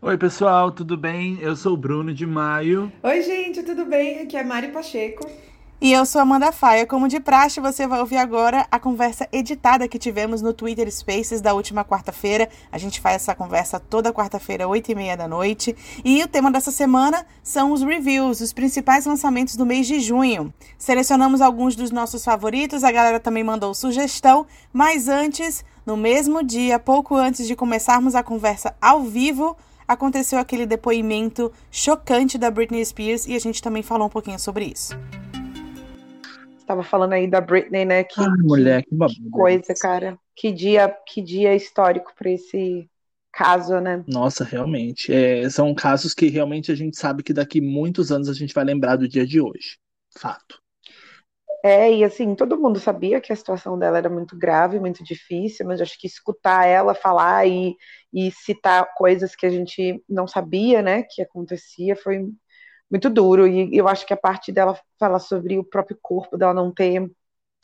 Oi, pessoal, tudo bem? Eu sou o Bruno de Maio. Oi, gente, tudo bem? Aqui é Mari Pacheco. E eu sou Amanda Faia. Como de praxe, você vai ouvir agora a conversa editada que tivemos no Twitter Spaces da última quarta-feira. A gente faz essa conversa toda quarta-feira, 8 e meia da noite. E o tema dessa semana são os reviews, os principais lançamentos do mês de junho. Selecionamos alguns dos nossos favoritos, a galera também mandou sugestão. Mas antes, no mesmo dia, pouco antes de começarmos a conversa ao vivo, aconteceu aquele depoimento chocante da Britney Spears e a gente também falou um pouquinho sobre isso tava falando aí da Britney, né? Que, Ai, mulher, que, que coisa, cara. Que dia, que dia histórico para esse caso, né? Nossa, realmente. É, são casos que realmente a gente sabe que daqui muitos anos a gente vai lembrar do dia de hoje. Fato. É, e assim, todo mundo sabia que a situação dela era muito grave, muito difícil, mas acho que escutar ela falar e, e citar coisas que a gente não sabia, né, que acontecia, foi muito duro. E eu acho que a parte dela fala sobre o próprio corpo, dela não ter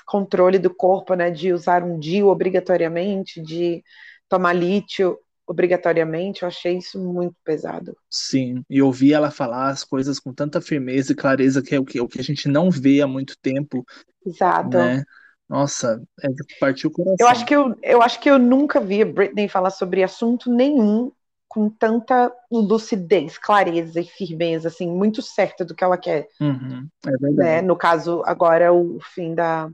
controle do corpo, né? De usar um DIU obrigatoriamente, de tomar lítio obrigatoriamente, eu achei isso muito pesado. Sim, e ouvir ela falar as coisas com tanta firmeza e clareza que é o que, o que a gente não vê há muito tempo. Exato. Né? Nossa, é, partiu o coração. Eu acho que eu, eu acho que eu nunca vi a Britney falar sobre assunto nenhum com tanta lucidez, clareza e firmeza, assim, muito certa do que ela quer. Uhum, é né? No caso, agora, o fim da,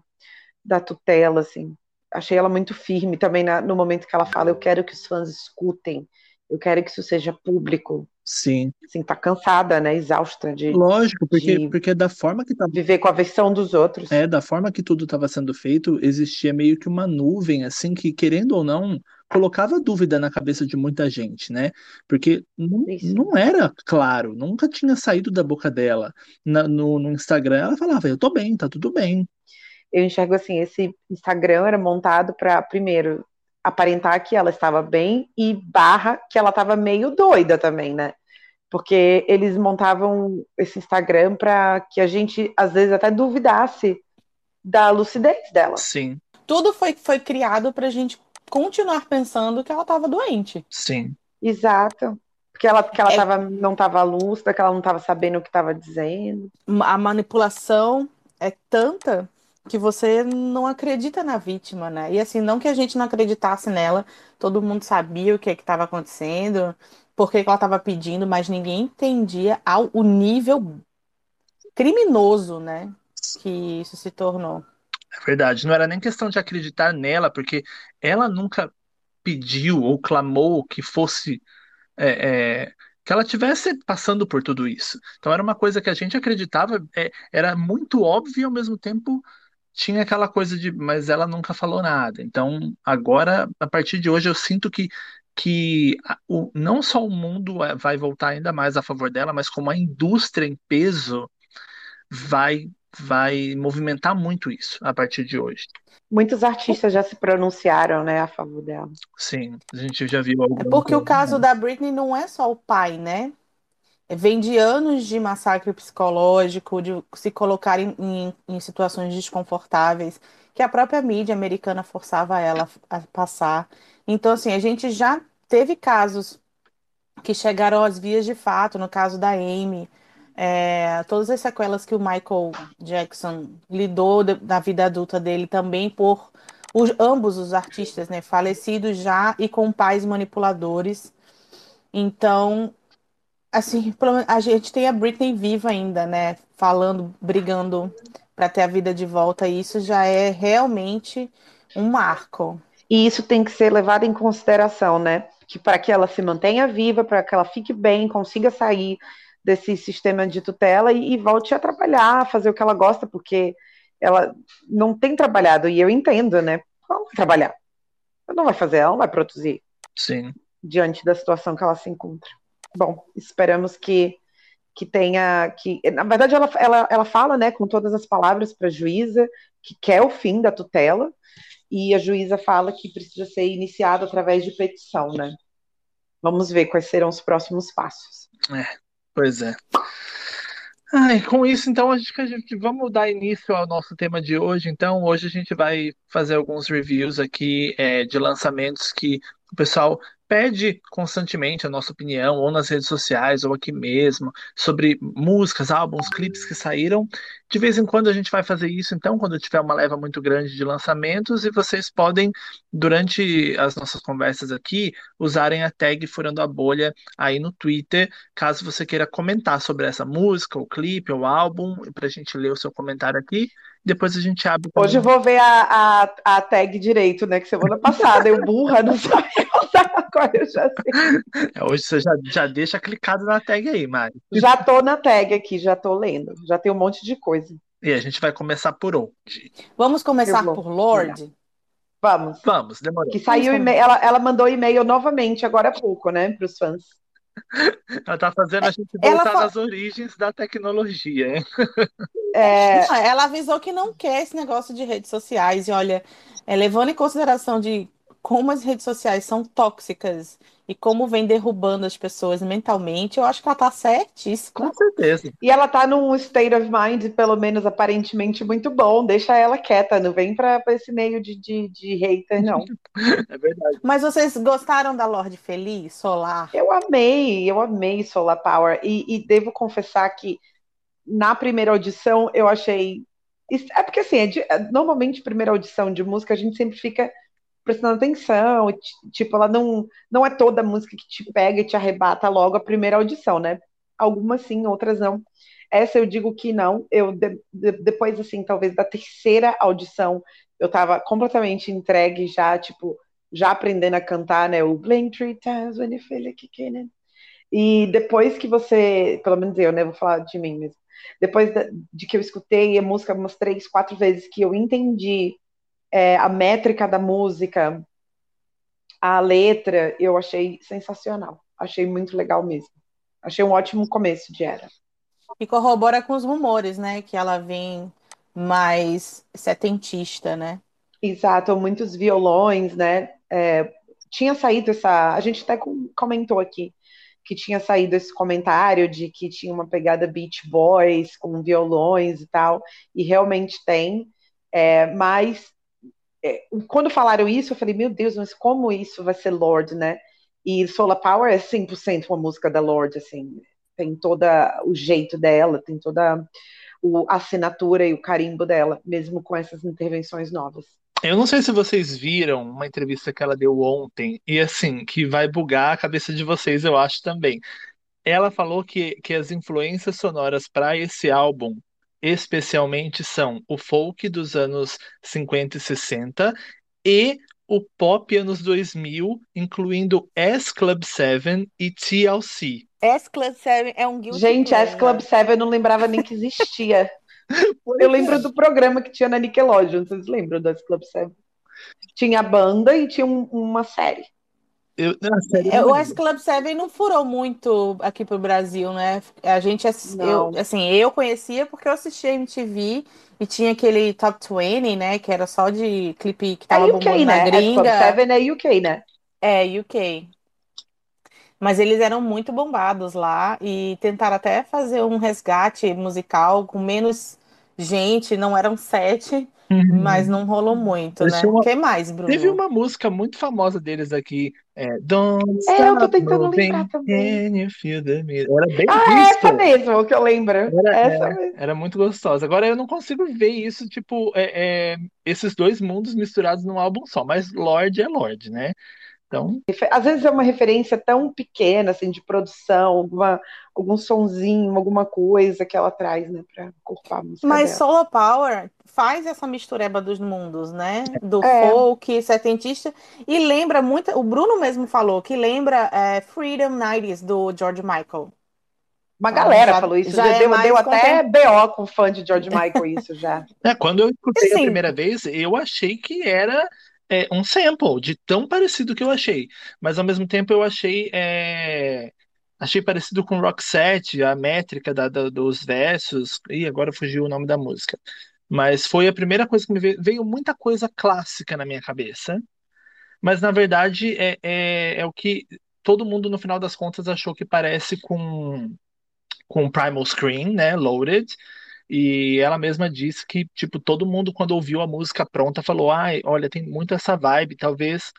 da tutela, assim. Achei ela muito firme também na, no momento que ela fala: Eu quero que os fãs escutem, eu quero que isso seja público. Sim. Assim, tá cansada, né? Exausta de. Lógico, porque, de porque da forma que tava. Viver com a versão dos outros. É, da forma que tudo estava sendo feito, existia meio que uma nuvem, assim, que, querendo ou não, colocava dúvida na cabeça de muita gente, né? Porque não, não era claro, nunca tinha saído da boca dela. Na, no, no Instagram, ela falava: Eu tô bem, tá tudo bem. Eu enxergo assim: esse Instagram era montado para, primeiro, aparentar que ela estava bem e barra que ela estava meio doida também, né? Porque eles montavam esse Instagram para que a gente às vezes até duvidasse da lucidez dela. Sim. Tudo foi, foi criado para a gente continuar pensando que ela estava doente. Sim. Exato. Porque ela, que ela é... tava, não estava lúcida, que ela não estava sabendo o que estava dizendo. A manipulação é tanta que você não acredita na vítima, né? E assim, não que a gente não acreditasse nela, todo mundo sabia o que estava acontecendo, por que ela estava pedindo, mas ninguém entendia ao, o nível criminoso, né? Que isso se tornou. É verdade, não era nem questão de acreditar nela, porque ela nunca pediu ou clamou que fosse. É, é, que ela tivesse passando por tudo isso. Então era uma coisa que a gente acreditava, é, era muito óbvio e ao mesmo tempo tinha aquela coisa de, mas ela nunca falou nada. Então agora, a partir de hoje, eu sinto que que o, não só o mundo é, vai voltar ainda mais a favor dela, mas como a indústria em peso vai vai movimentar muito isso a partir de hoje. Muitos artistas já se pronunciaram, né, a favor dela. Sim, a gente já viu algo. É porque o caso da Britney não é só o pai, né? Vem de anos de massacre psicológico, de se colocar em, em, em situações desconfortáveis, que a própria mídia americana forçava ela a passar. Então, assim, a gente já teve casos que chegaram às vias de fato, no caso da Amy, é, todas as sequelas que o Michael Jackson lidou de, da vida adulta dele também por os, ambos os artistas, né, falecidos já e com pais manipuladores. Então, assim, a gente tem a Britney viva ainda, né, falando, brigando para ter a vida de volta, e isso já é realmente um marco. E isso tem que ser levado em consideração, né? Que para que ela se mantenha viva, para que ela fique bem, consiga sair desse sistema de tutela e, e volte a trabalhar, a fazer o que ela gosta, porque ela não tem trabalhado, e eu entendo, né? Ela não vai trabalhar. Ela não vai fazer, ela não vai produzir. Sim. Diante da situação que ela se encontra. Bom, esperamos que que tenha que na verdade ela, ela, ela fala né com todas as palavras para a juíza que quer o fim da tutela e a juíza fala que precisa ser iniciado através de petição né vamos ver quais serão os próximos passos é Pois é. Ai, com isso, então, a gente, a gente vamos dar início ao nosso tema de hoje. Então, hoje a gente vai fazer alguns reviews aqui é, de lançamentos que o pessoal pede constantemente a nossa opinião, ou nas redes sociais, ou aqui mesmo, sobre músicas, álbuns, clipes que saíram. De vez em quando a gente vai fazer isso, então, quando tiver uma leva muito grande de lançamentos, e vocês podem, durante as nossas conversas aqui, usarem a tag Furando a Bolha aí no Twitter, caso você queira comentar sobre essa música, o clipe, o álbum, para a gente ler o seu comentário aqui. Depois a gente abre. Hoje eu vou ver a, a, a tag direito, né? Que semana passada eu burra, não sabia agora eu já sei. É, hoje você já, já deixa clicado na tag aí, Mari. Já tô na tag aqui, já tô lendo. Já tem um monte de coisa. E a gente vai começar por onde? Vamos começar por Lorde? Vamos. Vamos, demorou. Que saiu e-mail, ela, ela mandou e-mail novamente agora há pouco, né, para os fãs. Ela tá fazendo a gente voltar fa... nas origens da tecnologia, hein? É... Não, ela avisou que não quer esse negócio de redes sociais. E olha, é, levando em consideração de como as redes sociais são tóxicas e como vem derrubando as pessoas mentalmente, eu acho que ela tá certíssima. Com certeza. E ela tá num state of mind, pelo menos aparentemente, muito bom. Deixa ela quieta, não vem pra, pra esse meio de, de, de hater, não. é verdade. Mas vocês gostaram da Lorde Feliz, Solar? Eu amei, eu amei Solar Power. E, e devo confessar que na primeira audição eu achei. É porque assim, é de... normalmente primeira audição de música a gente sempre fica prestando atenção, tipo, ela não, não é toda música que te pega e te arrebata logo a primeira audição, né? Algumas sim, outras não. Essa eu digo que não. Eu de, de, depois assim, talvez da terceira audição, eu tava completamente entregue já, tipo, já aprendendo a cantar, né? O Blink Three Times When You Feel Like Kicking E depois que você, pelo menos eu, né? Vou falar de mim mesmo. Depois de que eu escutei a música umas três, quatro vezes, que eu entendi é, a métrica da música, a letra, eu achei sensacional. Achei muito legal mesmo. Achei um ótimo começo de era. E corrobora com os rumores, né? Que ela vem mais setentista, né? Exato, muitos violões, né? É, tinha saído essa. A gente até comentou aqui que tinha saído esse comentário de que tinha uma pegada Beach Boys com violões e tal, e realmente tem. É, mas é, quando falaram isso, eu falei, meu Deus, mas como isso vai ser Lorde, né? E Solar Power é 100% uma música da Lorde, assim, tem toda o jeito dela, tem toda a assinatura e o carimbo dela, mesmo com essas intervenções novas. Eu não sei se vocês viram uma entrevista que ela deu ontem, e assim, que vai bugar a cabeça de vocês, eu acho também. Ela falou que, que as influências sonoras para esse álbum especialmente são o folk dos anos 50 e 60 e o pop anos 2000, incluindo S Club 7 e TLC. S Club 7 é um guilty Gente, S Club 7 eu não lembrava nem que existia. eu lembro é. do programa que tinha na Nickelodeon, vocês lembram do S Club 7? Tinha banda e tinha um, uma série. Eu, é, o S Club 7 não furou muito aqui pro Brasil, né? A gente, eu, assim, eu conhecia porque eu assistia MTV e tinha aquele Top 20, né? Que era só de clipe que tava é UK, bombando né? na gringa. S Club 7 é UK, né? É, UK. Mas eles eram muito bombados lá e tentaram até fazer um resgate musical com menos gente, não eram sete. Uhum. Mas não rolou muito, né? O que mais, Bruno? Teve uma música muito famosa deles aqui, é Don't É, eu tô tentando lembrar também. Era bem Ah, essa mesmo, que eu lembro. Era, essa é, mesmo. era muito gostosa. Agora eu não consigo ver isso, tipo, é, é, esses dois mundos misturados num álbum só, mas Lorde é Lorde, né? Então... Às vezes é uma referência tão pequena, assim, de produção, alguma, algum sonzinho, alguma coisa que ela traz, né, pra corpar a música Mas dela. Solar Power faz essa mistureba dos mundos, né? Do é. folk, setentista, e lembra muito, o Bruno mesmo falou, que lembra é, Freedom 90s, do George Michael. Uma galera já, falou isso, já, já é deu, deu até BO com fã de George Michael isso já. É, quando eu escutei assim, a primeira vez, eu achei que era é, um sample de tão parecido que eu achei. Mas ao mesmo tempo eu achei. É, achei parecido com Roxette, a métrica da, da, dos versos. E agora fugiu o nome da música. Mas foi a primeira coisa que me veio. Veio muita coisa clássica na minha cabeça. Mas na verdade é, é, é o que todo mundo no final das contas achou que parece com com Primal Screen, né, Loaded, e ela mesma disse que, tipo, todo mundo, quando ouviu a música pronta, falou: ai, olha, tem muito essa vibe, talvez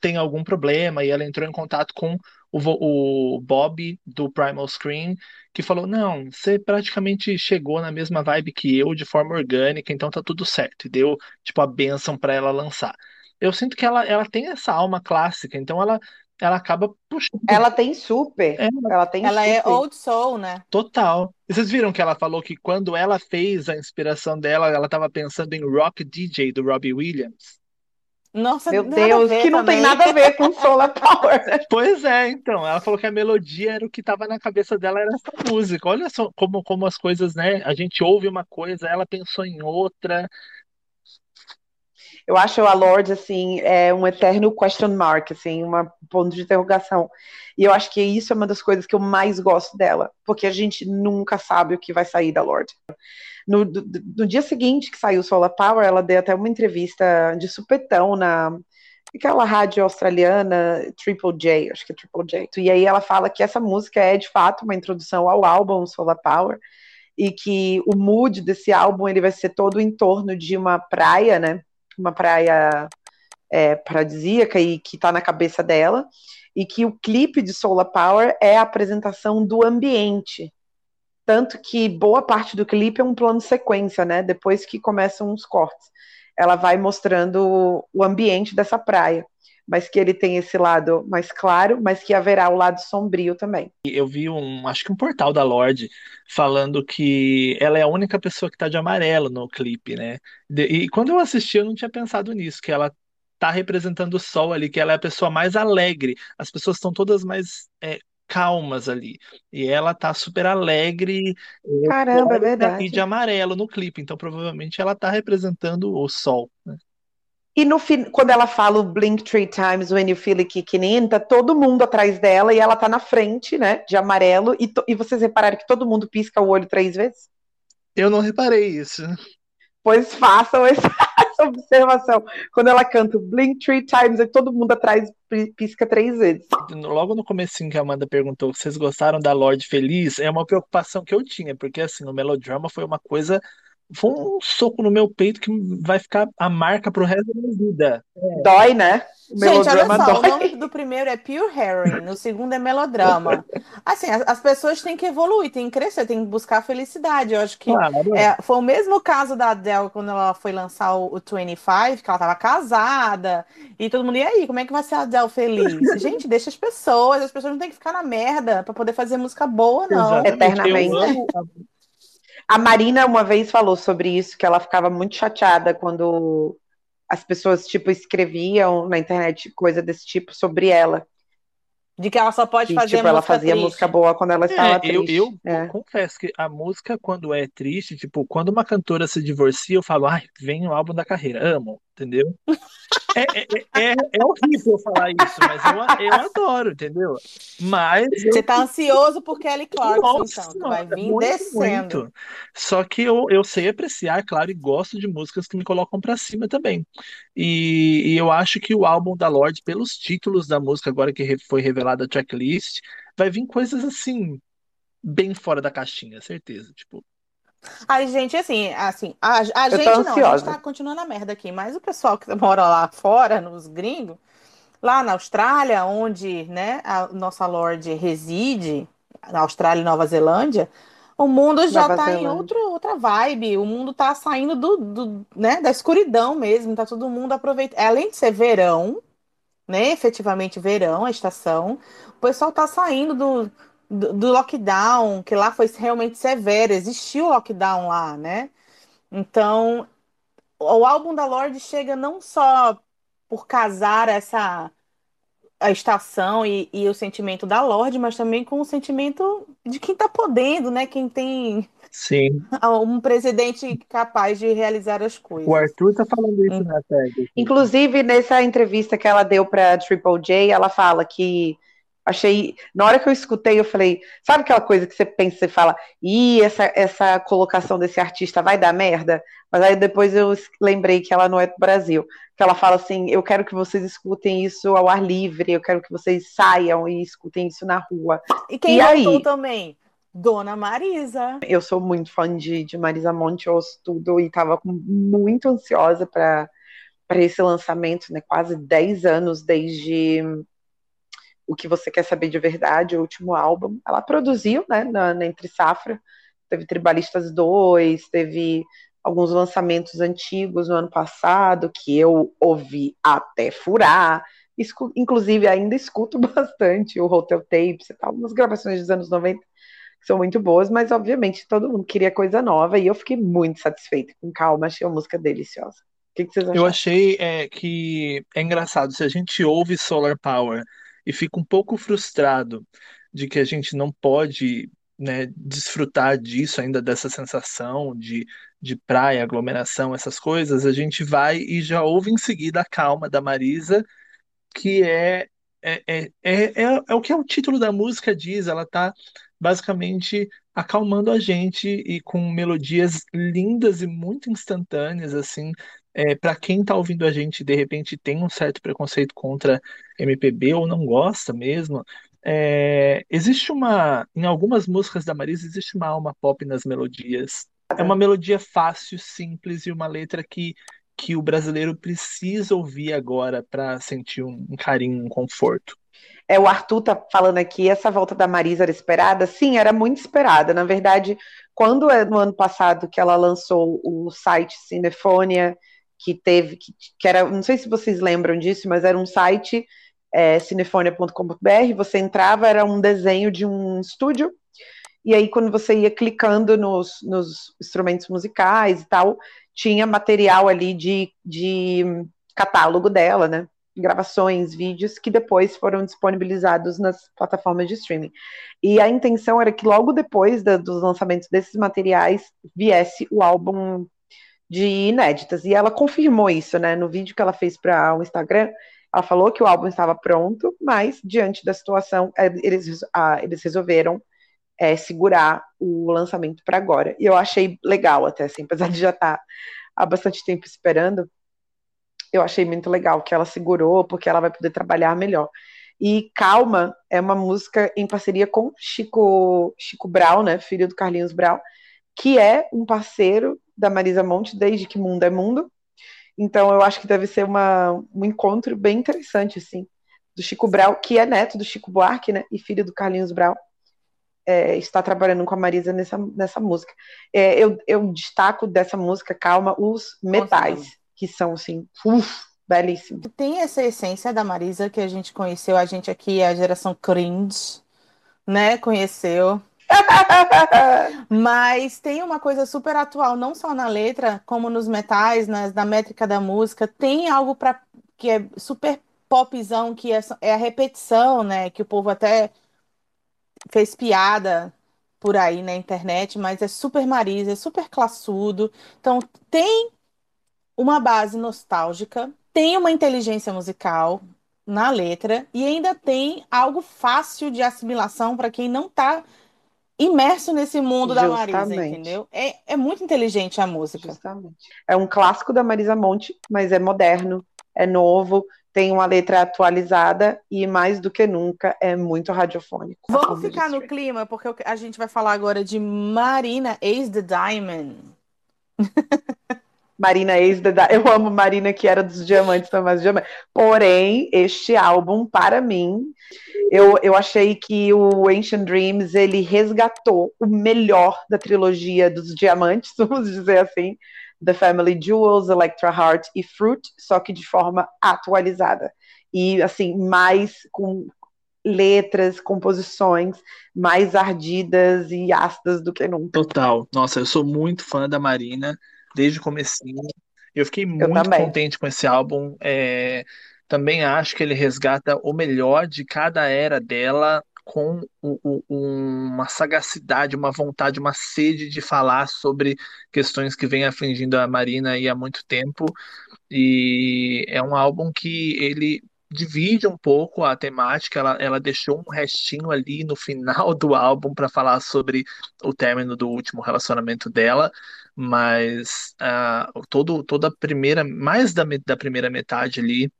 tem algum problema e ela entrou em contato com o, o Bob do Primal Screen, que falou: Não, você praticamente chegou na mesma vibe que eu, de forma orgânica, então tá tudo certo. E deu, tipo, a benção para ela lançar. Eu sinto que ela, ela tem essa alma clássica, então ela, ela acaba puxando. Ela tem super. É, ela tem ela é super. é old soul, né? Total. E vocês viram que ela falou que quando ela fez a inspiração dela, ela estava pensando em Rock DJ do Robbie Williams. Nossa, meu Deus, que não também. tem nada a ver com Solar Power. Pois é, então. Ela falou que a melodia era o que estava na cabeça dela, era essa música. Olha só como, como as coisas, né? A gente ouve uma coisa, ela pensou em outra. Eu acho a Lorde, assim, é um eterno question mark, assim, um ponto de interrogação. E eu acho que isso é uma das coisas que eu mais gosto dela, porque a gente nunca sabe o que vai sair da Lorde. No, no dia seguinte que saiu Solar Power, ela deu até uma entrevista de supetão na aquela rádio australiana Triple J, acho que é Triple J. E aí ela fala que essa música é de fato uma introdução ao álbum Solar Power e que o mood desse álbum ele vai ser todo em torno de uma praia, né? Uma praia é, paradisíaca e que está na cabeça dela e que o clipe de Solar Power é a apresentação do ambiente tanto que boa parte do clipe é um plano sequência, né? Depois que começam os cortes. Ela vai mostrando o ambiente dessa praia, mas que ele tem esse lado mais claro, mas que haverá o lado sombrio também. Eu vi um, acho que um portal da Lorde falando que ela é a única pessoa que tá de amarelo no clipe, né? e quando eu assisti, eu não tinha pensado nisso, que ela tá representando o sol ali, que ela é a pessoa mais alegre. As pessoas estão todas mais é, calmas ali. E ela tá super alegre. Caramba, é verdade. E de amarelo no clipe. Então, provavelmente, ela tá representando o sol. Né? E no fim, quando ela fala o blink three times when you feel it kicking in, tá todo mundo atrás dela e ela tá na frente, né, de amarelo. E, e vocês repararam que todo mundo pisca o olho três vezes? Eu não reparei isso. Pois façam essa, essa observação. Quando ela canta Blink Three Times, e todo mundo atrás pisca três vezes. Logo no comecinho que a Amanda perguntou se vocês gostaram da Lorde Feliz, é uma preocupação que eu tinha, porque assim, o melodrama foi uma coisa foi um soco no meu peito que vai ficar a marca pro resto da minha vida. É. Dói, né? O Gente, olha só, dói. o nome do primeiro é Pure Heroin, no segundo é melodrama. Assim, as, as, pessoas têm que evoluir, têm que crescer, têm que buscar felicidade. Eu acho que é, foi o mesmo caso da Adele quando ela foi lançar o, o 25, que ela tava casada, e todo mundo, e aí, como é que vai ser a Adele feliz? Gente, deixa as pessoas, as pessoas não têm que ficar na merda pra poder fazer música boa, não. Exatamente. Eternamente. A Marina uma vez falou sobre isso, que ela ficava muito chateada quando as pessoas, tipo, escreviam na internet coisa desse tipo sobre ela. De que ela só pode que, fazer tipo, ela fazia triste. música boa quando ela estava é, triste. Eu, eu é. confesso que a música, quando é triste, tipo, quando uma cantora se divorcia, eu falo, ai, vem o álbum da carreira. Amo, entendeu? É, é, é, é, horrível falar isso, mas eu, eu adoro, entendeu? Mas. Você tá ansioso por Kelly Clarkson, Nossa, então. vai vir muito, descendo. Muito. Só que eu, eu sei apreciar, claro, e gosto de músicas que me colocam para cima também. E, e, eu acho que o álbum da Lorde, pelos títulos da música, agora que foi revelada a tracklist, vai vir coisas assim, bem fora da caixinha, certeza. Tipo, Ai, gente, assim, assim, a, a gente não, a gente tá continuando a merda aqui, mas o pessoal que mora lá fora, nos gringos, lá na Austrália, onde, né, a nossa Lorde reside, na Austrália e Nova Zelândia, o mundo já Nova tá Zelândia. em outro, outra vibe, o mundo tá saindo do, do, né, da escuridão mesmo, tá todo mundo aproveitando, além de ser verão, né, efetivamente verão, a estação, o pessoal tá saindo do do, do lockdown, que lá foi realmente severo, existiu lockdown lá, né? Então, o álbum da Lorde chega não só por casar essa a estação e, e, o sentimento da Lorde, mas também com o sentimento de quem está podendo, né? Quem tem Sim. um presidente capaz de realizar as coisas. O Arthur está falando isso na tag. Inclusive, nessa entrevista que ela deu para Triple J, ela fala que Achei, na hora que eu escutei, eu falei, sabe aquela coisa que você pensa e fala, ih, essa, essa colocação desse artista vai dar merda? Mas aí depois eu lembrei que ela não é do Brasil. Que ela fala assim, eu quero que vocês escutem isso ao ar livre, eu quero que vocês saiam e escutem isso na rua. E quem e aí, também? Dona Marisa. Eu sou muito fã de, de Marisa Monte, eu ouço tudo e tava muito ansiosa para para esse lançamento, né? Quase 10 anos desde o que você quer saber de verdade, o último álbum. Ela produziu, né, na, na Entre Safra, teve Tribalistas 2, teve alguns lançamentos antigos no ano passado que eu ouvi até furar. Escu inclusive, ainda escuto bastante o Hotel Tapes e tal, umas gravações dos anos 90 que são muito boas, mas obviamente todo mundo queria coisa nova e eu fiquei muito satisfeita com calma, achei a música deliciosa. O que, que vocês acharam? Eu achei é, que é engraçado, se a gente ouve Solar Power e fica um pouco frustrado de que a gente não pode né, desfrutar disso ainda, dessa sensação de, de praia, aglomeração, essas coisas, a gente vai e já ouve em seguida a calma da Marisa, que é, é, é, é, é, é o que é o título da música diz, ela está basicamente acalmando a gente e com melodias lindas e muito instantâneas, assim, é, para quem está ouvindo a gente de repente tem um certo preconceito contra MPB ou não gosta mesmo, é, existe uma. Em algumas músicas da Marisa, existe uma alma pop nas melodias. É uma melodia fácil, simples e uma letra que, que o brasileiro precisa ouvir agora para sentir um, um carinho, um conforto. É, o Arthur tá falando aqui, essa volta da Marisa era esperada? Sim, era muito esperada. Na verdade, quando é no ano passado que ela lançou o site Cinefonia, que teve, que, que era, não sei se vocês lembram disso, mas era um site é, cinefonia.com.br, você entrava, era um desenho de um estúdio, e aí quando você ia clicando nos, nos instrumentos musicais e tal, tinha material ali de, de catálogo dela, né? gravações, vídeos que depois foram disponibilizados nas plataformas de streaming. E a intenção era que logo depois da, dos lançamentos desses materiais viesse o álbum de inéditas. E ela confirmou isso, né? No vídeo que ela fez para o Instagram, ela falou que o álbum estava pronto, mas diante da situação, é, eles, ah, eles resolveram é, segurar o lançamento para agora. E eu achei legal até, assim, apesar de já estar tá há bastante tempo esperando, eu achei muito legal que ela segurou, porque ela vai poder trabalhar melhor. E Calma é uma música em parceria com Chico, Chico Brau, né, filho do Carlinhos Brau, que é um parceiro da Marisa Monte desde que Mundo é Mundo. Então eu acho que deve ser uma, um encontro bem interessante, assim, do Chico Brau, que é neto do Chico Buarque, né, e filho do Carlinhos Brau, é, está trabalhando com a Marisa nessa, nessa música. É, eu, eu destaco dessa música, Calma, os metais. Nossa, que são assim, uf, belíssimos. Tem essa essência da Marisa que a gente conheceu, a gente aqui é a geração cringe, né? Conheceu. Mas tem uma coisa super atual, não só na letra, como nos metais, nas, na métrica da música. Tem algo para que é super popzão, que é, é a repetição, né? Que o povo até fez piada por aí na internet, mas é super Marisa, é super classudo. Então tem uma base nostálgica, tem uma inteligência musical na letra e ainda tem algo fácil de assimilação para quem não está imerso nesse mundo Justamente. da Marisa, entendeu? É, é muito inteligente a música. Justamente. É um clássico da Marisa Monte, mas é moderno, é novo, tem uma letra atualizada e mais do que nunca é muito radiofônico. Vamos ficar no clima, porque a gente vai falar agora de Marina Ace the Diamond. Marina ex eu amo Marina que era dos diamantes, não mais diamantes. Porém, este álbum para mim, eu, eu achei que o Ancient Dreams ele resgatou o melhor da trilogia dos diamantes, vamos dizer assim, The Family Jewels, Electra Heart e Fruit, só que de forma atualizada. E assim, mais com letras, composições mais ardidas e ácidas do que nunca. Total. Nossa, eu sou muito fã da Marina desde o comecinho. Eu fiquei eu muito também. contente com esse álbum. É, também acho que ele resgata o melhor de cada era dela com o, o, uma sagacidade, uma vontade, uma sede de falar sobre questões que vem afligindo a Marina há muito tempo. E é um álbum que ele divide um pouco a temática, ela, ela deixou um restinho ali no final do álbum para falar sobre o término do último relacionamento dela, mas uh, todo, toda a primeira, mais da, da primeira metade ali,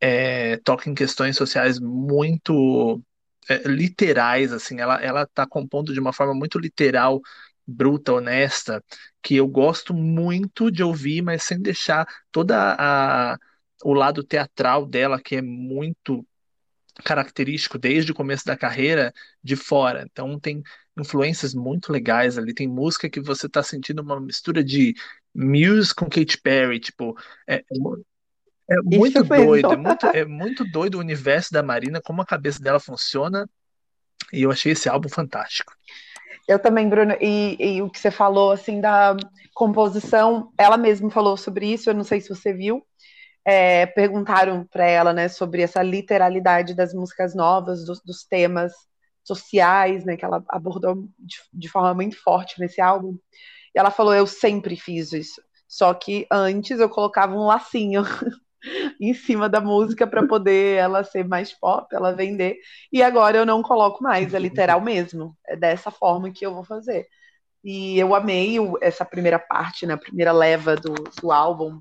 é, toca em questões sociais muito é, literais, assim, ela, ela tá compondo de uma forma muito literal, bruta, honesta, que eu gosto muito de ouvir, mas sem deixar toda a o lado teatral dela, que é muito característico desde o começo da carreira de fora. Então tem influências muito legais ali. Tem música que você está sentindo uma mistura de Muse com Katy Perry, tipo, é, é muito doido, é muito, é muito doido o universo da Marina, como a cabeça dela funciona. E eu achei esse álbum fantástico. Eu também, Bruno, e, e, o que você falou assim da composição, ela mesma falou sobre isso, eu não sei se você viu, é, perguntaram para ela, né, sobre essa literalidade das músicas novas, dos, dos temas sociais, né, que ela abordou de, de, forma muito forte nesse álbum. E ela falou: Eu sempre fiz isso, só que antes eu colocava um lacinho em cima da música para poder ela ser mais pop, ela vender. E agora eu não coloco mais, é literal mesmo. É dessa forma que eu vou fazer. E eu amei essa primeira parte, né, a primeira leva do, do álbum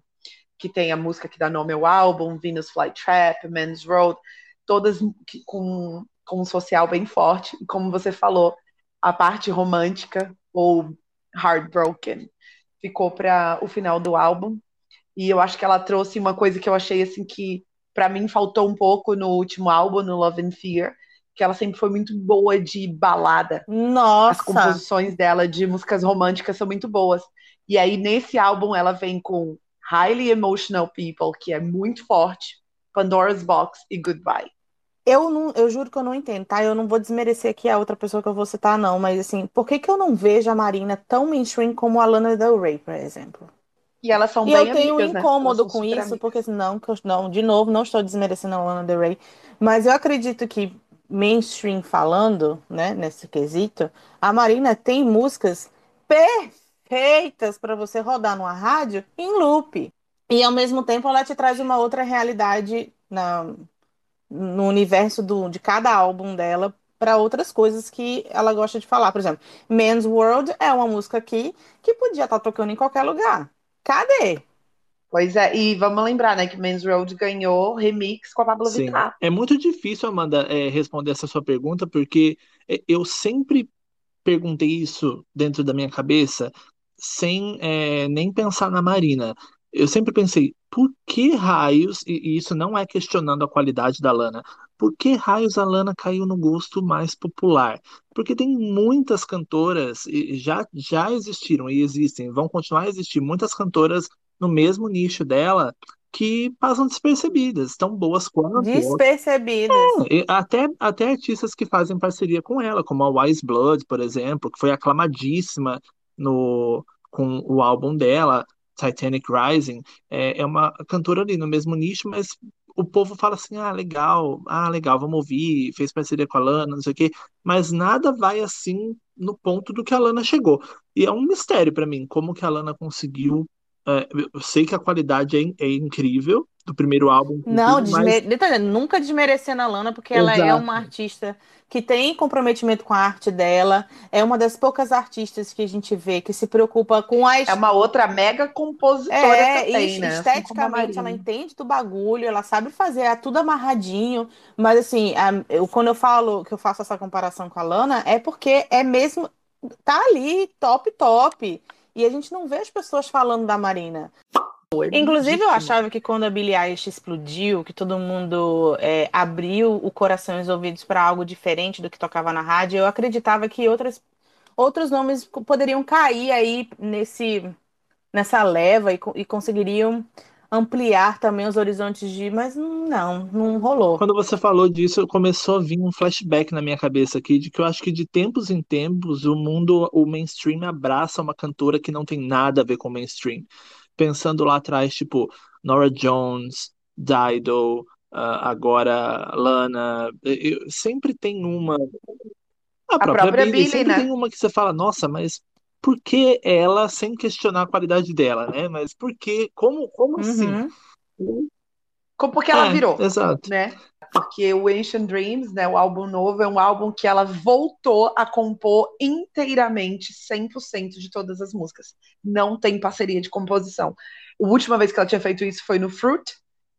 que tem a música que dá nome ao álbum, Venus Flytrap, Men's Road, todas com, com um social bem forte. E como você falou, a parte romântica ou heartbroken ficou para o final do álbum. E eu acho que ela trouxe uma coisa que eu achei assim que para mim faltou um pouco no último álbum, no Love and Fear, que ela sempre foi muito boa de balada. Nossa. As composições dela de músicas românticas são muito boas. E aí nesse álbum ela vem com Highly Emotional People, que é muito forte, Pandora's Box e Goodbye. Eu, não, eu juro que eu não entendo, tá? Eu não vou desmerecer aqui a outra pessoa que eu vou citar, não, mas assim, por que, que eu não vejo a Marina tão mainstream como a Lana Del Rey, por exemplo? E elas são e bem eu tenho amigas, um né? incômodo com isso, amigas. porque senão, não, de novo, não estou desmerecendo a Lana Del Rey, mas eu acredito que mainstream falando, né, nesse quesito, a Marina tem músicas perfeitas feitas para você rodar numa rádio em loop. E ao mesmo tempo ela te traz uma outra realidade na, no universo do, de cada álbum dela para outras coisas que ela gosta de falar. Por exemplo, Men's World é uma música aqui que podia estar tá tocando em qualquer lugar. Cadê? Pois é, e vamos lembrar, né, que Men's World ganhou remix com a Pablo Sim. Vittar. É muito difícil, Amanda, é, responder essa sua pergunta, porque é, eu sempre perguntei isso dentro da minha cabeça sem é, nem pensar na Marina. Eu sempre pensei, por que raios, e isso não é questionando a qualidade da Lana, por que raios a Lana caiu no gosto mais popular? Porque tem muitas cantoras, já, já existiram e existem, vão continuar a existir muitas cantoras no mesmo nicho dela que passam despercebidas, tão boas quanto. Despercebidas. É, até, até artistas que fazem parceria com ela, como a Wise Blood, por exemplo, que foi aclamadíssima no, com o álbum dela, Titanic Rising, é, é uma cantora ali no mesmo nicho, mas o povo fala assim, ah, legal, ah, legal, vamos ouvir, fez parceria com a Lana, não sei o quê, mas nada vai assim no ponto do que a Lana chegou. E é um mistério para mim, como que a Lana conseguiu. É, eu sei que a qualidade é, é incrível do primeiro álbum. Não, mas... nunca desmerecendo a Lana, porque Exato. ela é uma artista que tem comprometimento com a arte dela. É uma das poucas artistas que a gente vê que se preocupa com as. É uma outra mega compositora é, também, né? Esteticamente, assim ela entende do bagulho, ela sabe fazer é tudo amarradinho. Mas assim, a, eu, quando eu falo que eu faço essa comparação com a Lana, é porque é mesmo. Tá ali, top, top. E a gente não vê as pessoas falando da Marina. Inclusive, eu achava que quando a Billie Eilish explodiu, que todo mundo é, abriu o coração e os ouvidos para algo diferente do que tocava na rádio, eu acreditava que outras, outros nomes poderiam cair aí nesse, nessa leva e, e conseguiriam ampliar também os horizontes de, mas não, não rolou. Quando você falou disso, começou a vir um flashback na minha cabeça aqui de que eu acho que de tempos em tempos o mundo, o mainstream abraça uma cantora que não tem nada a ver com o mainstream pensando lá atrás, tipo, Nora Jones, Dido, uh, agora Lana, eu, sempre tem uma. A, a própria, própria Billie, sempre né? tem uma que você fala, nossa, mas por que ela, sem questionar a qualidade dela, né? Mas por que, como, como assim? uhum. assim? Como porque ela é, virou, exato. né? Porque o Ancient Dreams, né, o álbum novo, é um álbum que ela voltou a compor inteiramente, 100% de todas as músicas. Não tem parceria de composição. A última vez que ela tinha feito isso foi no Fruit.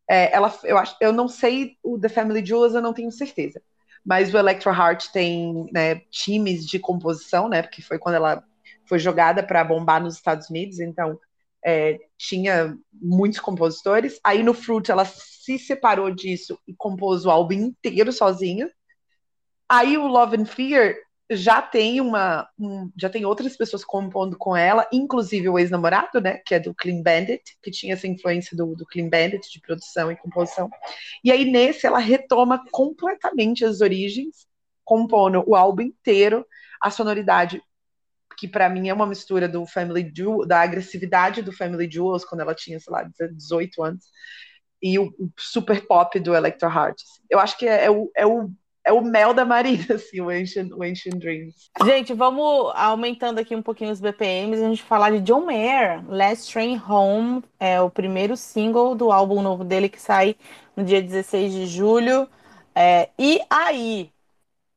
É, ela, eu, acho, eu não sei o The Family Jewels, eu não tenho certeza. Mas o Electro Heart tem né, times de composição, né? Porque foi quando ela foi jogada para bombar nos Estados Unidos, então é, tinha muitos compositores. Aí no Fruit ela se separou disso e compôs o álbum inteiro sozinha. Aí o Love and Fear já tem uma, um, já tem outras pessoas compondo com ela, inclusive o ex-namorado, né, que é do Clean Bandit, que tinha essa influência do, do Clean Bandit de produção e composição. E aí nesse ela retoma completamente as origens, compondo o álbum inteiro, a sonoridade que para mim é uma mistura do Family Jewels, da agressividade do Family Jewels quando ela tinha, sei lá, 18 anos, e o, o super pop do Electro Heart. Eu acho que é, é, o, é o é o mel da Marina, assim, o Ancient, o Ancient Dreams. Gente, vamos aumentando aqui um pouquinho os BPMs, a gente falar de John Mayer, Last Train Home, é o primeiro single do álbum novo dele que sai no dia 16 de julho. É, e aí?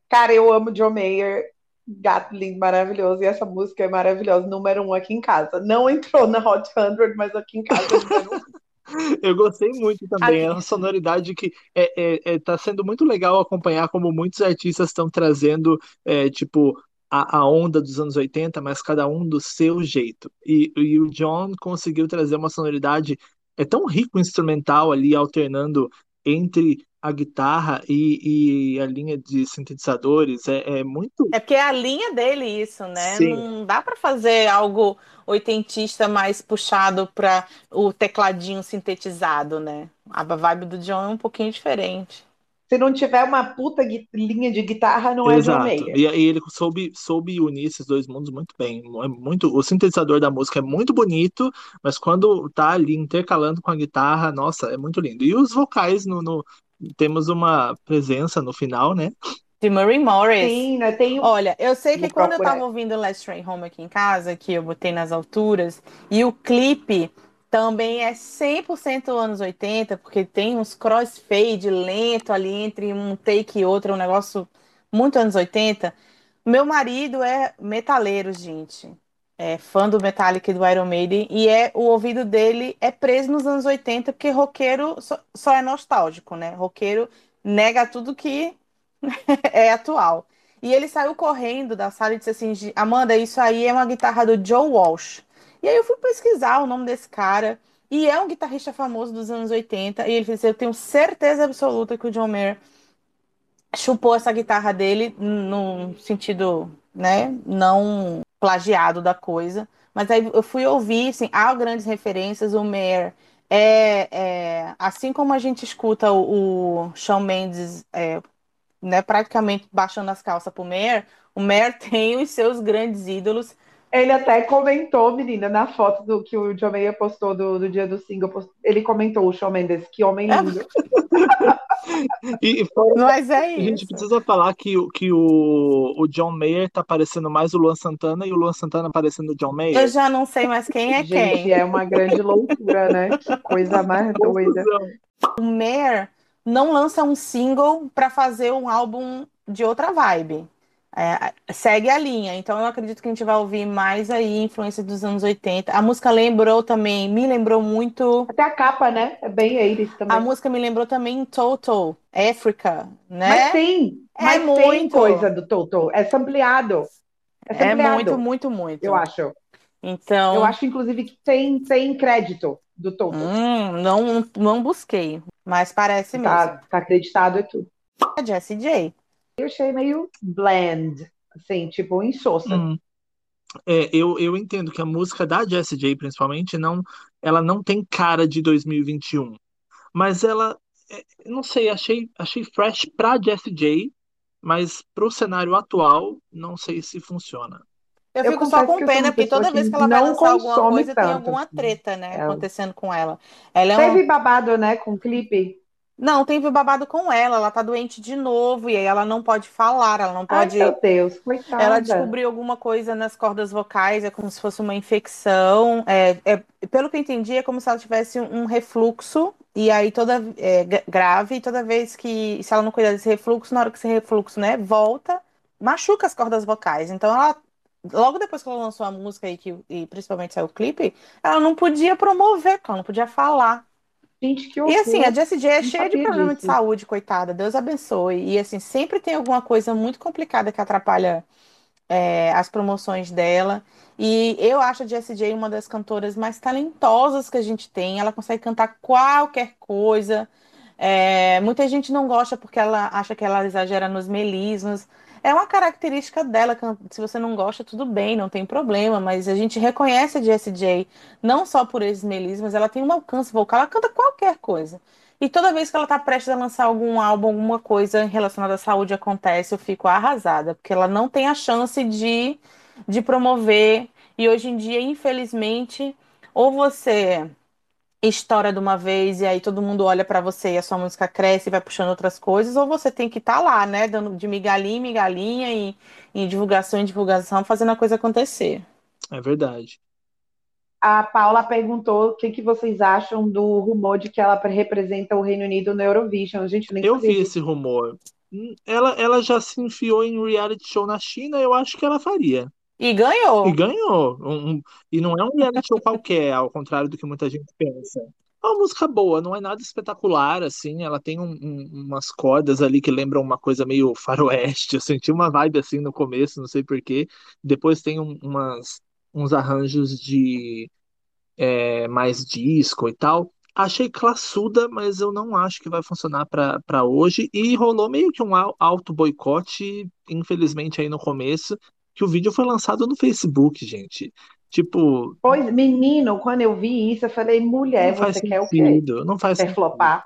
Cara, eu amo John Mayer, gato lindo, maravilhoso, e essa música é maravilhosa, número um aqui em casa. Não entrou na Hot 100, mas aqui em casa. Eu gostei muito também. É uma sonoridade que é, é, é, tá sendo muito legal acompanhar como muitos artistas estão trazendo, é, tipo, a, a, onda dos anos 80, mas cada um do seu jeito. E, e o John conseguiu trazer uma sonoridade é tão rico instrumental ali, alternando entre a guitarra e, e, a linha de sintetizadores é, é, muito. É porque é a linha dele isso, né? Sim. Não dá para fazer algo oitentista mais puxado para o tecladinho sintetizado, né? A vibe do John é um pouquinho diferente. Se não tiver uma puta linha de guitarra, não Exato. é John Mayer. E, e ele soube, soube unir esses dois mundos muito bem. É muito, o sintetizador da música é muito bonito, mas quando tá ali intercalando com a guitarra, nossa, é muito lindo. E os vocais no, no temos uma presença no final, né? De Murray Morris. Sim, né? Tem... Olha, eu sei que quando eu tava ouvindo Last Train Home aqui em casa, que eu botei nas alturas, e o clipe também é 100% anos 80, porque tem uns crossfade lento ali entre um take e outro, um negócio muito anos 80. Meu marido é metaleiro, gente é fã do Metallica e do Iron Maiden, e é o ouvido dele é preso nos anos 80, porque roqueiro só, só é nostálgico, né? Roqueiro nega tudo que é atual. E ele saiu correndo da sala e disse assim: Amanda, isso aí é uma guitarra do Joe Walsh. E aí eu fui pesquisar o nome desse cara, e é um guitarrista famoso dos anos 80, e ele disse: Eu tenho certeza absoluta que o John Mayer chupou essa guitarra dele no sentido, né, não plagiado da coisa. Mas aí eu fui ouvir, assim, há grandes referências, o Mayer é, é, assim como a gente escuta o, o Shawn Mendes é, né, praticamente baixando as calças pro Mayer, o Mayer tem os seus grandes ídolos. Ele até comentou, menina, na foto do que o John Mayer postou do, do dia do single, ele comentou o Shawn Mendes, que homem lindo. E, Mas é isso. A gente precisa falar que, que o, o John Mayer tá parecendo mais o Luan Santana e o Luan Santana parecendo o John Mayer. Eu já não sei mais quem é gente, quem. É uma grande loucura, né? Que coisa mais doida. O Mayer não lança um single para fazer um álbum de outra vibe. É, segue a linha, então eu acredito que a gente vai ouvir mais aí influência dos anos 80. A música lembrou também, me lembrou muito. Até a capa, né? É bem eles também. A música me lembrou também Toto, Africa, né? Mas tem, é mas muito. tem coisa do Toto, é sampleado. É, sampleado, é muito, muito, muito. Eu acho. Então. Eu acho, inclusive, que tem, tem crédito do Toto. Hum, não, não busquei, mas parece tá, mesmo. Tá acreditado aqui. A Jessie J. Eu achei meio bland, assim, tipo, insossa. Hum. É, eu, eu entendo que a música da Jessie J, principalmente, não, ela não tem cara de 2021. Mas ela, é, não sei, achei, achei fresh pra Jessie J, mas pro cenário atual, não sei se funciona. Eu, eu fico só com pena, porque toda vez que ela vai lançar alguma coisa, tanto. tem alguma treta, né, é. acontecendo com ela. ela é Teve um... babado, né, com o clipe não, teve babado com ela. Ela tá doente de novo e aí ela não pode falar, ela não pode. Ai, meu Deus, coitada. Ela descobriu alguma coisa nas cordas vocais, é como se fosse uma infecção. É, é pelo que eu entendi, é como se ela tivesse um refluxo e aí toda é, grave. E toda vez que, se ela não cuidar desse refluxo, na hora que esse refluxo, né, volta, machuca as cordas vocais. Então ela logo depois que ela lançou a música e, que, e principalmente saiu o clipe, ela não podia promover, ela não podia falar. Gente, que E assim, a Jessie J é cheia de problema disso. de saúde, coitada. Deus abençoe. E assim, sempre tem alguma coisa muito complicada que atrapalha é, as promoções dela. E eu acho a Jessie J uma das cantoras mais talentosas que a gente tem. Ela consegue cantar qualquer coisa. É, muita gente não gosta porque ela acha que ela exagera nos melismos. É uma característica dela. Se você não gosta, tudo bem, não tem problema. Mas a gente reconhece a Jessie J não só por esses melismas, ela tem um alcance vocal, ela canta qualquer coisa. E toda vez que ela está prestes a lançar algum álbum, alguma coisa relacionada à saúde acontece, eu fico arrasada, porque ela não tem a chance de, de promover. E hoje em dia, infelizmente, ou você estoura de uma vez e aí todo mundo olha para você e a sua música cresce e vai puxando outras coisas, ou você tem que estar tá lá, né, dando de migalhinha em migalhinha e em divulgação em divulgação, fazendo a coisa acontecer. É verdade. A Paula perguntou o que, que vocês acham do rumor de que ela representa o Reino Unido no Eurovision. Gente, nem Eu vi esse rumor. Hum, ela, ela já se enfiou em reality show na China, eu acho que ela faria. E ganhou. E ganhou. Um, e não é um reality show qualquer, ao contrário do que muita gente pensa. É uma música boa, não é nada espetacular, assim. Ela tem um, um, umas cordas ali que lembram uma coisa meio faroeste. Eu senti uma vibe assim no começo, não sei porquê. Depois tem umas, uns arranjos de é, mais disco e tal. Achei classuda, mas eu não acho que vai funcionar para hoje. E rolou meio que um alto boicote, infelizmente, aí no começo que o vídeo foi lançado no Facebook, gente. Tipo. Pois, menino, quando eu vi isso, eu falei, mulher, você quer o quê? Não faz quer flopar?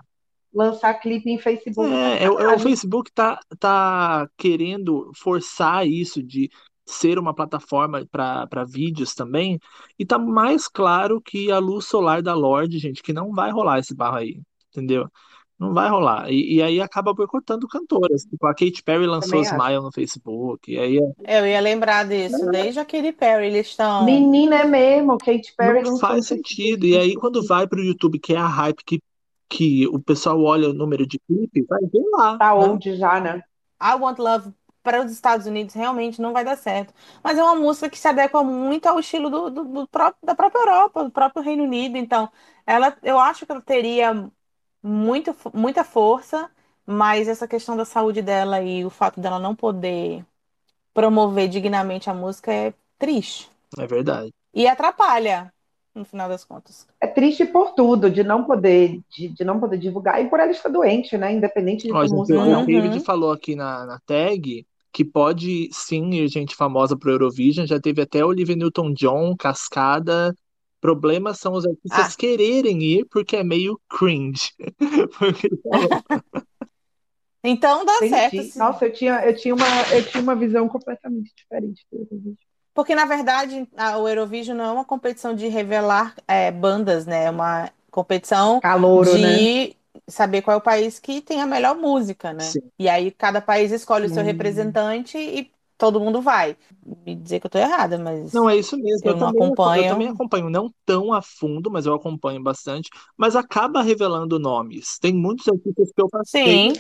Lançar clipe em Facebook. É, é, é, o Facebook tá, tá querendo forçar isso de ser uma plataforma para vídeos também, e tá mais claro que a luz solar da Lorde, gente, que não vai rolar esse barro aí, entendeu? Não vai rolar. E, e, aí acaba boicotando cantoras. Tipo, a Katy Perry lançou Smile no Facebook. E aí... É eu ia lembrar disso. Desde a Katy Perry eles estão. Menina é mesmo, Katy Perry não faz sentido. E aí, quando vai pro YouTube, que é a hype que, que o pessoal olha o número de clipe, vai ver lá. Tá né? old já, né? I Want Love para os Estados Unidos realmente não vai dar certo. Mas é uma música que se adequa muito ao estilo do, do, do próprio, da própria Europa, do próprio Reino Unido. Então, ela, eu acho que ela teria muito, muita força, mas essa questão da saúde dela e o fato dela não poder promover dignamente a música é triste. É verdade. E atrapalha, no final das contas. É triste por tudo, de não poder, de, de não poder divulgar e por ela estar doente, né? Independente de Ó, música. O David falou aqui na, na tag que pode sim ir gente famosa pro Eurovision. Já teve até Olivia Newton-John, Cascada, Problemas são os artistas ah. quererem ir porque é meio cringe. então dá Entendi. certo. Sim. Nossa, eu tinha, eu, tinha uma, eu tinha uma visão completamente diferente do Eurovision. Porque, na verdade, a, o Eurovision não é uma competição de revelar é, bandas, né? É uma competição Calouro, de né? saber qual é o país que tem a melhor música, né? Sim. E aí cada país escolhe o seu representante e todo mundo vai. Me dizer que eu tô errada, mas. Não, é isso mesmo. Eu, eu não também, acompanho. Eu também acompanho, não tão a fundo, mas eu acompanho bastante. Mas acaba revelando nomes. Tem muitos artistas que eu passei. Sim.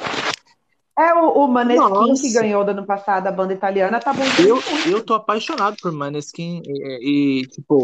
É o, o Maneskin Nossa. que ganhou do ano passado a banda italiana, tá bom. Eu, eu tô apaixonado por Maneskin e, e tipo.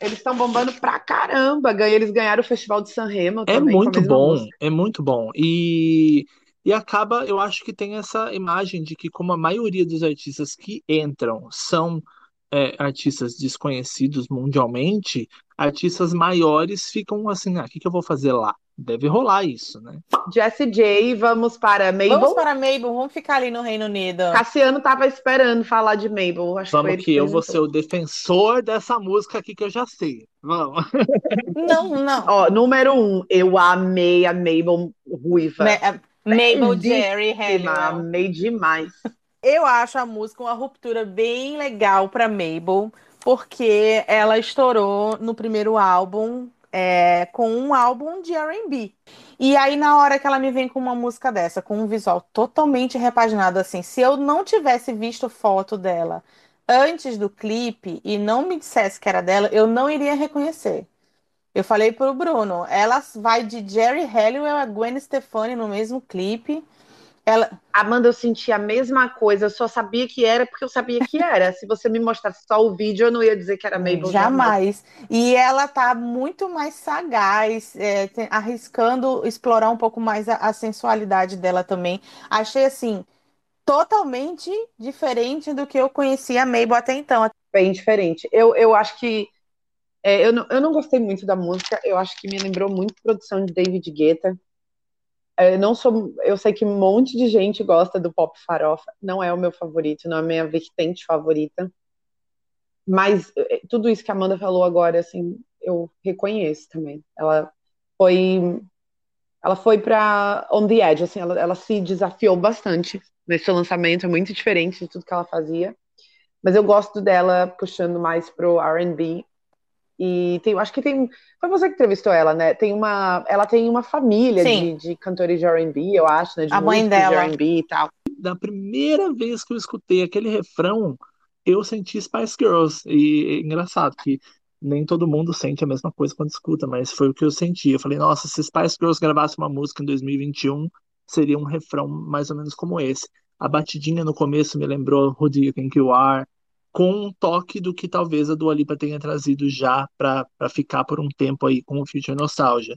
Eles estão bombando pra caramba. Eles ganharam o Festival de Sanremo. É muito bom, música. é muito bom. E e acaba, eu acho que tem essa imagem de que, como a maioria dos artistas que entram são é, artistas desconhecidos mundialmente, artistas maiores ficam assim, ah, o que, que eu vou fazer lá? Deve rolar isso, né? Jessie J, vamos para Mabel. Vamos para Mabel, vamos ficar ali no Reino Unido. Cassiano tava esperando falar de Mabel. Acho vamos que, que eu vou ser o defensor dessa música aqui que eu já sei. Vamos. Não, não. Ó, número um, eu amei a Mabel ruiva. Me Mabel Jerry Halliwell. Amei demais. Eu acho a música uma ruptura bem legal para Mabel, porque ela estourou no primeiro álbum é, com um álbum de R&B. E aí na hora que ela me vem com uma música dessa, com um visual totalmente repaginado assim, se eu não tivesse visto foto dela antes do clipe e não me dissesse que era dela, eu não iria reconhecer. Eu falei pro Bruno, ela vai de Jerry Halliwell a Gwen Stefani no mesmo clipe. Ela... Amanda, eu senti a mesma coisa, eu só sabia que era porque eu sabia que era. Se você me mostrasse só o vídeo, eu não ia dizer que era Mabel. Jamais. E ela tá muito mais sagaz, é, arriscando explorar um pouco mais a, a sensualidade dela também. Achei assim, totalmente diferente do que eu conhecia a Mabel até então. Bem diferente. Eu, eu acho que é, eu, não, eu não gostei muito da música, eu acho que me lembrou muito produção de David Guetta. Eu não sou, eu sei que um monte de gente gosta do pop farofa, não é o meu favorito, não é a minha vertente favorita. Mas é, tudo isso que a Amanda falou agora, assim, eu reconheço também. Ela foi ela foi para On the Edge, assim, ela, ela se desafiou bastante nesse lançamento, é muito diferente de tudo que ela fazia. Mas eu gosto dela puxando mais pro R&B. E tem, acho que tem, foi você que entrevistou ela, né? Tem uma, ela tem uma família de, de, cantores de R&B, eu acho, né? De a mãe dela. de R&B e tal. Da primeira vez que eu escutei aquele refrão, eu senti Spice Girls. E é engraçado que nem todo mundo sente a mesma coisa quando escuta, mas foi o que eu senti. Eu falei, nossa, se Spice Girls gravasse uma música em 2021, seria um refrão mais ou menos como esse. A batidinha no começo me lembrou Who Do You Think You Are, com um toque do que talvez a Dua Lipa tenha trazido já para ficar por um tempo aí com o Future Nostalgia.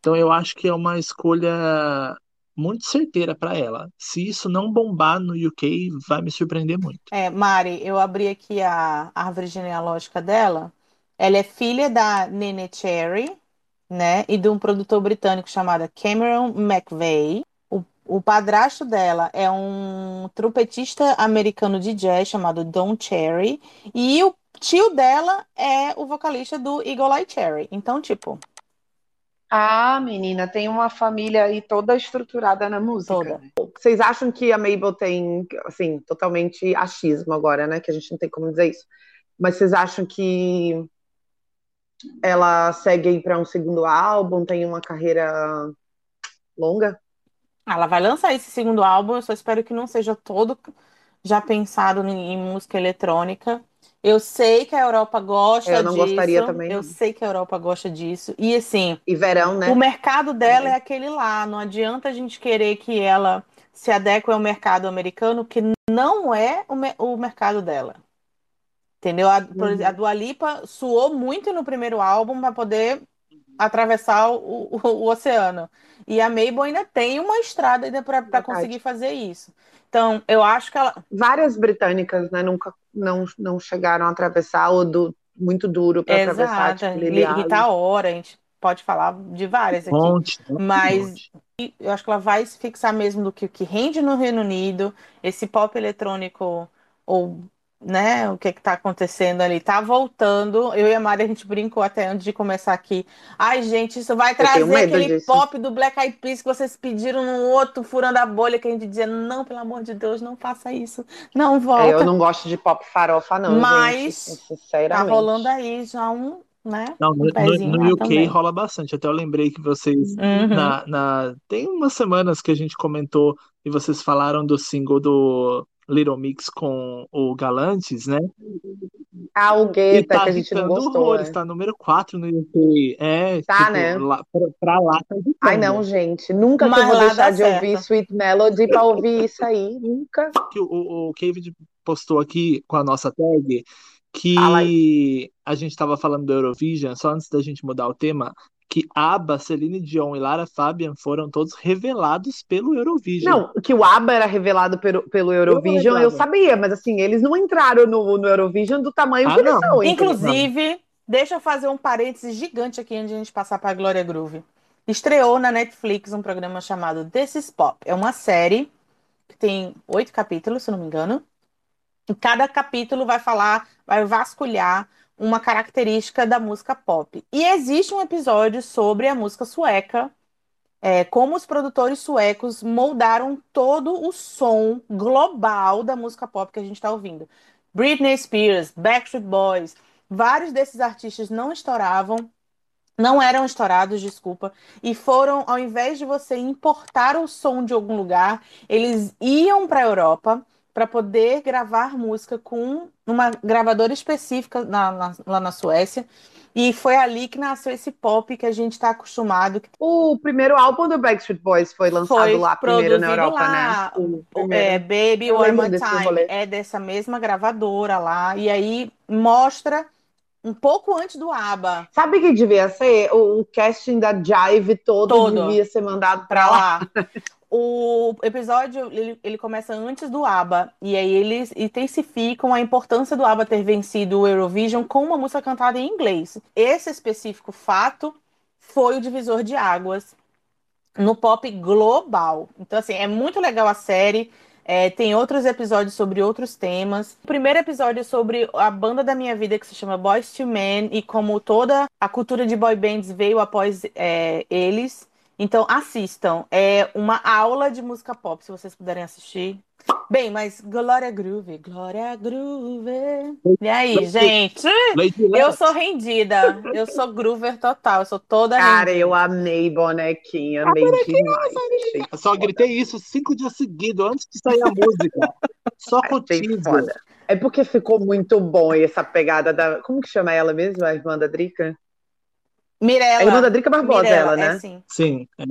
Então eu acho que é uma escolha muito certeira para ela. Se isso não bombar no UK, vai me surpreender muito. É, Mari, eu abri aqui a árvore genealógica dela. Ela é filha da Nene Cherry, né, e de um produtor britânico chamado Cameron McVeigh. O, padrasto dela é um trompetista americano de jazz chamado Don Cherry, e o tio dela é o vocalista do Eagle Eye Cherry. Então, tipo, ah, menina, tem uma família aí toda estruturada na música. Toda. Né? Vocês acham que a Mabel tem, assim, totalmente achismo agora, né? Que a gente não tem como dizer isso. Mas vocês acham que ela segue aí para um segundo álbum, tem uma carreira longa? Ela vai lançar esse segundo álbum, eu só espero que não seja todo já pensado em música eletrônica. Eu sei que a Europa gosta eu não disso. gostaria também. Eu sei que a Europa gosta disso. E assim. E verão, né? O mercado dela também. é aquele lá. Não adianta a gente querer que ela se adeque ao mercado americano, que não é o, me o mercado dela. Entendeu? A, uhum. a Dua Lipa suou muito no primeiro álbum para poder atravessar o, o, o, oceano. E a Mabel ainda tem uma estrada ainda para conseguir fazer isso. Então, eu acho que ela. Várias britânicas, né, nunca não, não chegaram a atravessar, ou do, muito duro para atravessar. Tipo, Rita Ora, a gente pode falar de várias aqui. Monte, mas monte. eu acho que ela vai se fixar mesmo do que, que rende no Reino Unido, esse pop eletrônico ou né, o que está acontecendo ali, tá voltando. Eu e a Mari, a gente brincou até antes de começar aqui. Ai, gente, isso vai trazer aquele disso. pop do Black Eyed Peas que vocês pediram no outro furando a bolha, que a gente dizia, não, pelo amor de Deus, não faça isso, não volta. É, eu não gosto de pop farofa, não, Mas gente, sinceramente. tá rolando aí já um, né? Não, um no, no UK também. rola bastante. Até eu lembrei que vocês, uhum. na, na, tem umas semanas que a gente comentou e vocês falaram do single do Little Mix com o Galantes, né? Ah, o Guetta, tá que a gente não gostou. Horrores, é. Tá número 4 no UK. É, tá, tipo, né? Lá, pra, pra, lá tá irritando. Ai, não, gente. Nunca Mas que eu vou deixar de certo. ouvir Sweet Melody pra ouvir isso aí. Nunca. O, o, o David postou aqui com a nossa tag que a gente estava falando do Eurovision, só antes da gente mudar o tema, que ABBA, Celine Dion e Lara Fabian foram todos revelados pelo Eurovision. Não, que o ABBA era revelado pelo, pelo Eurovision, eu, eu sabia, mas assim, eles não entraram no, no Eurovision do tamanho ah, que eles são. Inclusive, deixa eu fazer um parênteses gigante aqui antes de a gente passar para a Glória Groove. Estreou na Netflix um programa chamado This is Pop. É uma série que tem oito capítulos, se não me engano. E cada capítulo vai falar, vai vasculhar uma característica da música pop. E existe um episódio sobre a música sueca, é, como os produtores suecos moldaram todo o som global da música pop que a gente está ouvindo. Britney Spears, Backstreet Boys, vários desses artistas não estouravam, não eram estourados, desculpa, e foram, ao invés de você importar o som de algum lugar, eles iam para a Europa para poder gravar música com uma gravadora específica na, na, lá na Suécia. E foi ali que nasceu esse pop que a gente está acostumado. O primeiro álbum do Backstreet Boys foi lançado foi lá primeiro na Europa, lá. né? O, é, Baby One More Time é dessa mesma gravadora lá. E aí mostra um pouco antes do ABBA. Sabe o que devia ser? O, o casting da Jive todo, todo. devia ser mandado para lá. o episódio ele, ele começa antes do ABBA e aí eles intensificam a importância do ABBA ter vencido o Eurovision com uma música cantada em inglês. Esse específico fato foi o divisor de águas no pop global. Então assim, é muito legal a série. É, tem outros episódios sobre outros temas. O primeiro episódio é sobre a banda da minha vida que se chama Boys to Men e como toda a cultura de boy bands veio após é, eles. Então assistam. É uma aula de música pop, se vocês puderem assistir. Bem, mas Glória Groove, Glória Groove. E aí, gente? Eu sou rendida. Eu sou groover total. Eu sou toda Cara, rendida. eu amei bonequinha, amei demais. Eu só gritei isso cinco dias seguidos, antes de sair a música. Só foda. É porque ficou muito bom essa pegada da. Como que chama ela mesmo, a irmã da Drica? Mirella. A irmã da Drica Barbosa, Mirella, ela, né? É, sim. Sim. é,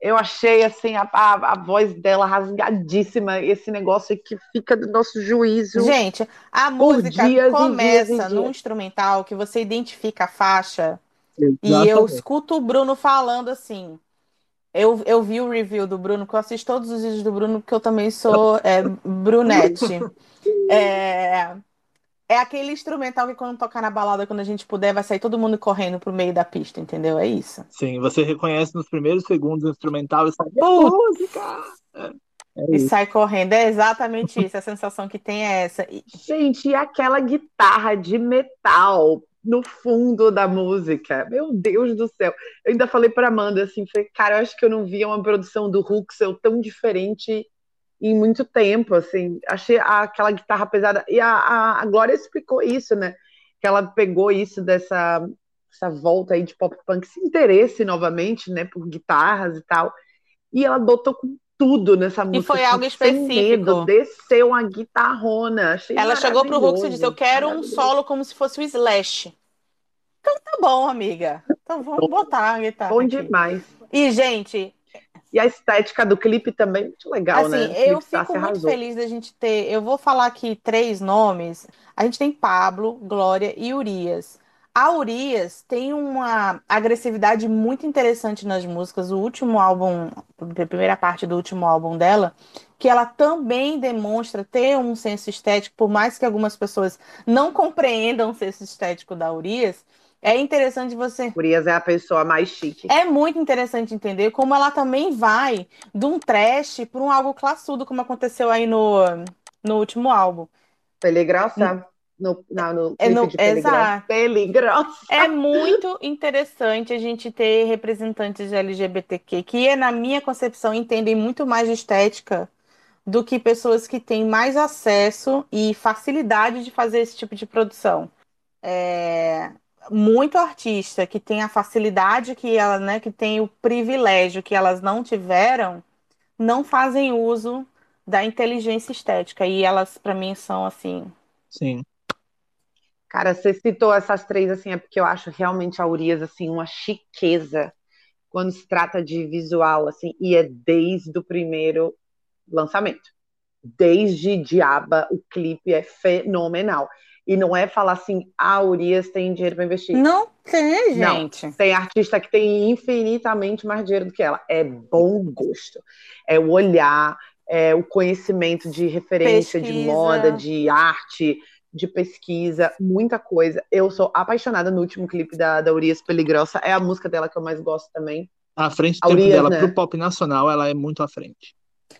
Eu achei assim a, a, a voz dela rasgadíssima, esse negócio que fica do nosso juízo. Gente, a música dias começa dias num dias. instrumental que você identifica a faixa e eu exatamente. escuto o Bruno falando assim. Eu, eu vi o review do Bruno, que eu assisto todos os vídeos do Bruno, porque eu também sou é, brunete. É, é aquele instrumental que quando tocar na balada, quando a gente puder, vai sair todo mundo correndo pro meio da pista, entendeu? É isso. Sim, você reconhece nos primeiros segundos o instrumental e sabe. "É Putz. música! É, é E isso. sai correndo. É exatamente isso. A sensação que tem é essa. E- Gente, e aquela guitarra de metal no fundo da música. Meu Deus do céu. Eu ainda falei pra Amanda assim, falei, cara, eu acho que eu não via uma produção do Huxel tão diferente em muito tempo, assim. Achei aquela guitarra pesada. E a, a, a Glória explicou isso, né? Que ela pegou isso dessa essa volta aí de pop punk, esse interesse novamente, né, por guitarras e tal. E ela adotou com tudo nessa música. foi assim, algo sem específico. medo, desceu uma guitarrona. Achei Ela chegou pro Hux e disse: Eu quero um solo como se fosse o Slash. Então tá bom, amiga. Então vamos botar a guitarra. Bom aqui. demais. E, gente, E a estética do clipe também, muito legal, assim, né? eu tá, fico muito arrasou. feliz da gente ter. Eu vou falar aqui três nomes. A gente tem Pablo, Glória e Urias. A Urias tem uma agressividade muito interessante nas músicas. O último álbum, a primeira parte do último álbum dela, que ela também demonstra ter um senso estético, por mais que algumas pessoas não compreendam o senso estético da Urias. É interessante você Urias é a pessoa mais chique. é muito interessante entender como ela também vai de um trash para um algo classudo, como aconteceu aí no, no último álbum. Peligrosa. No, não, no É no- de exato. Peligrosa. É muito interessante a gente ter representantes de LGBTQ que, na minha concepção, entendem muito mais de estética do que pessoas que têm mais acesso e facilidade de fazer esse tipo de produção. É, muito artista que tem a facilidade que ela, né, que tem o privilégio que elas não tiveram, não fazem uso da inteligência estética e elas, para mim, são assim. Sim. Cara, você citou essas três, assim, é porque eu acho realmente a Urias, assim, uma chiqueza quando se trata de visual, assim, e é desde o primeiro lançamento. Desde Diaba, o clipe é fenomenal. E não é falar assim, a Urias tem dinheiro para investir. Não tem, Não. gente. Tem artista que tem infinitamente mais dinheiro do que ela. É bom gosto. É o olhar, é o conhecimento de referência, de Pesquisa. moda, de arte, de pesquisa, muita coisa. Eu sou apaixonada no último clipe da, da Urias Peligrosa. É a música dela que eu mais gosto também. À frente do A tempo Urias, dela né? pro pop nacional, ela é muito à frente.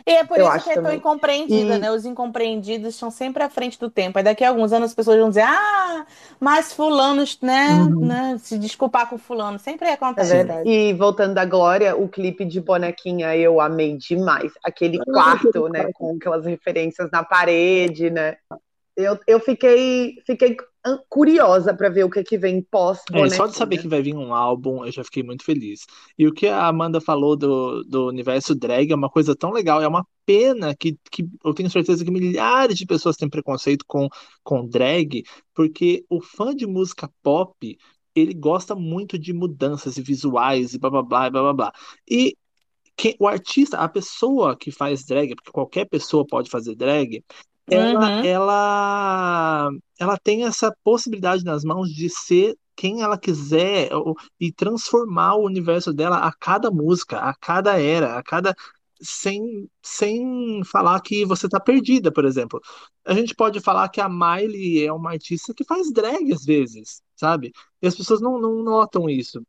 E é por Eu isso que é tão também. incompreendida, E- né? Os incompreendidos estão sempre à frente do tempo. Aí daqui a alguns anos as pessoas vão dizer, ah, mas fulanos, né, Uhum. né, se desculpar com fulano. Sempre É acontece. verdade. E voltando da Glória, o clipe de bonequinha eu amei demais. Aquele quarto, né, com aquelas referências na parede, né? Eu, eu fiquei, fiquei curiosa para ver o que que vem pós É, só de saber que vai vir um álbum, eu já fiquei muito feliz. E o que a Amanda falou do, do universo drag é uma coisa tão legal. É uma pena que, que eu tenho certeza que milhares de pessoas têm preconceito com, com drag, porque o fã de música pop, ele gosta muito de mudanças e visuais e blá blá blá blá blá blá. E que, o artista, a pessoa que faz drag, porque qualquer pessoa pode fazer drag, ela, Uhum. ela, ela tem essa possibilidade nas mãos de ser quem ela quiser e transformar o universo dela a cada música, a cada era, a cada sem, sem falar que você tá perdida, por exemplo. A gente pode falar que a Miley é uma artista que faz drag às vezes, sabe? E as pessoas não, não notam isso.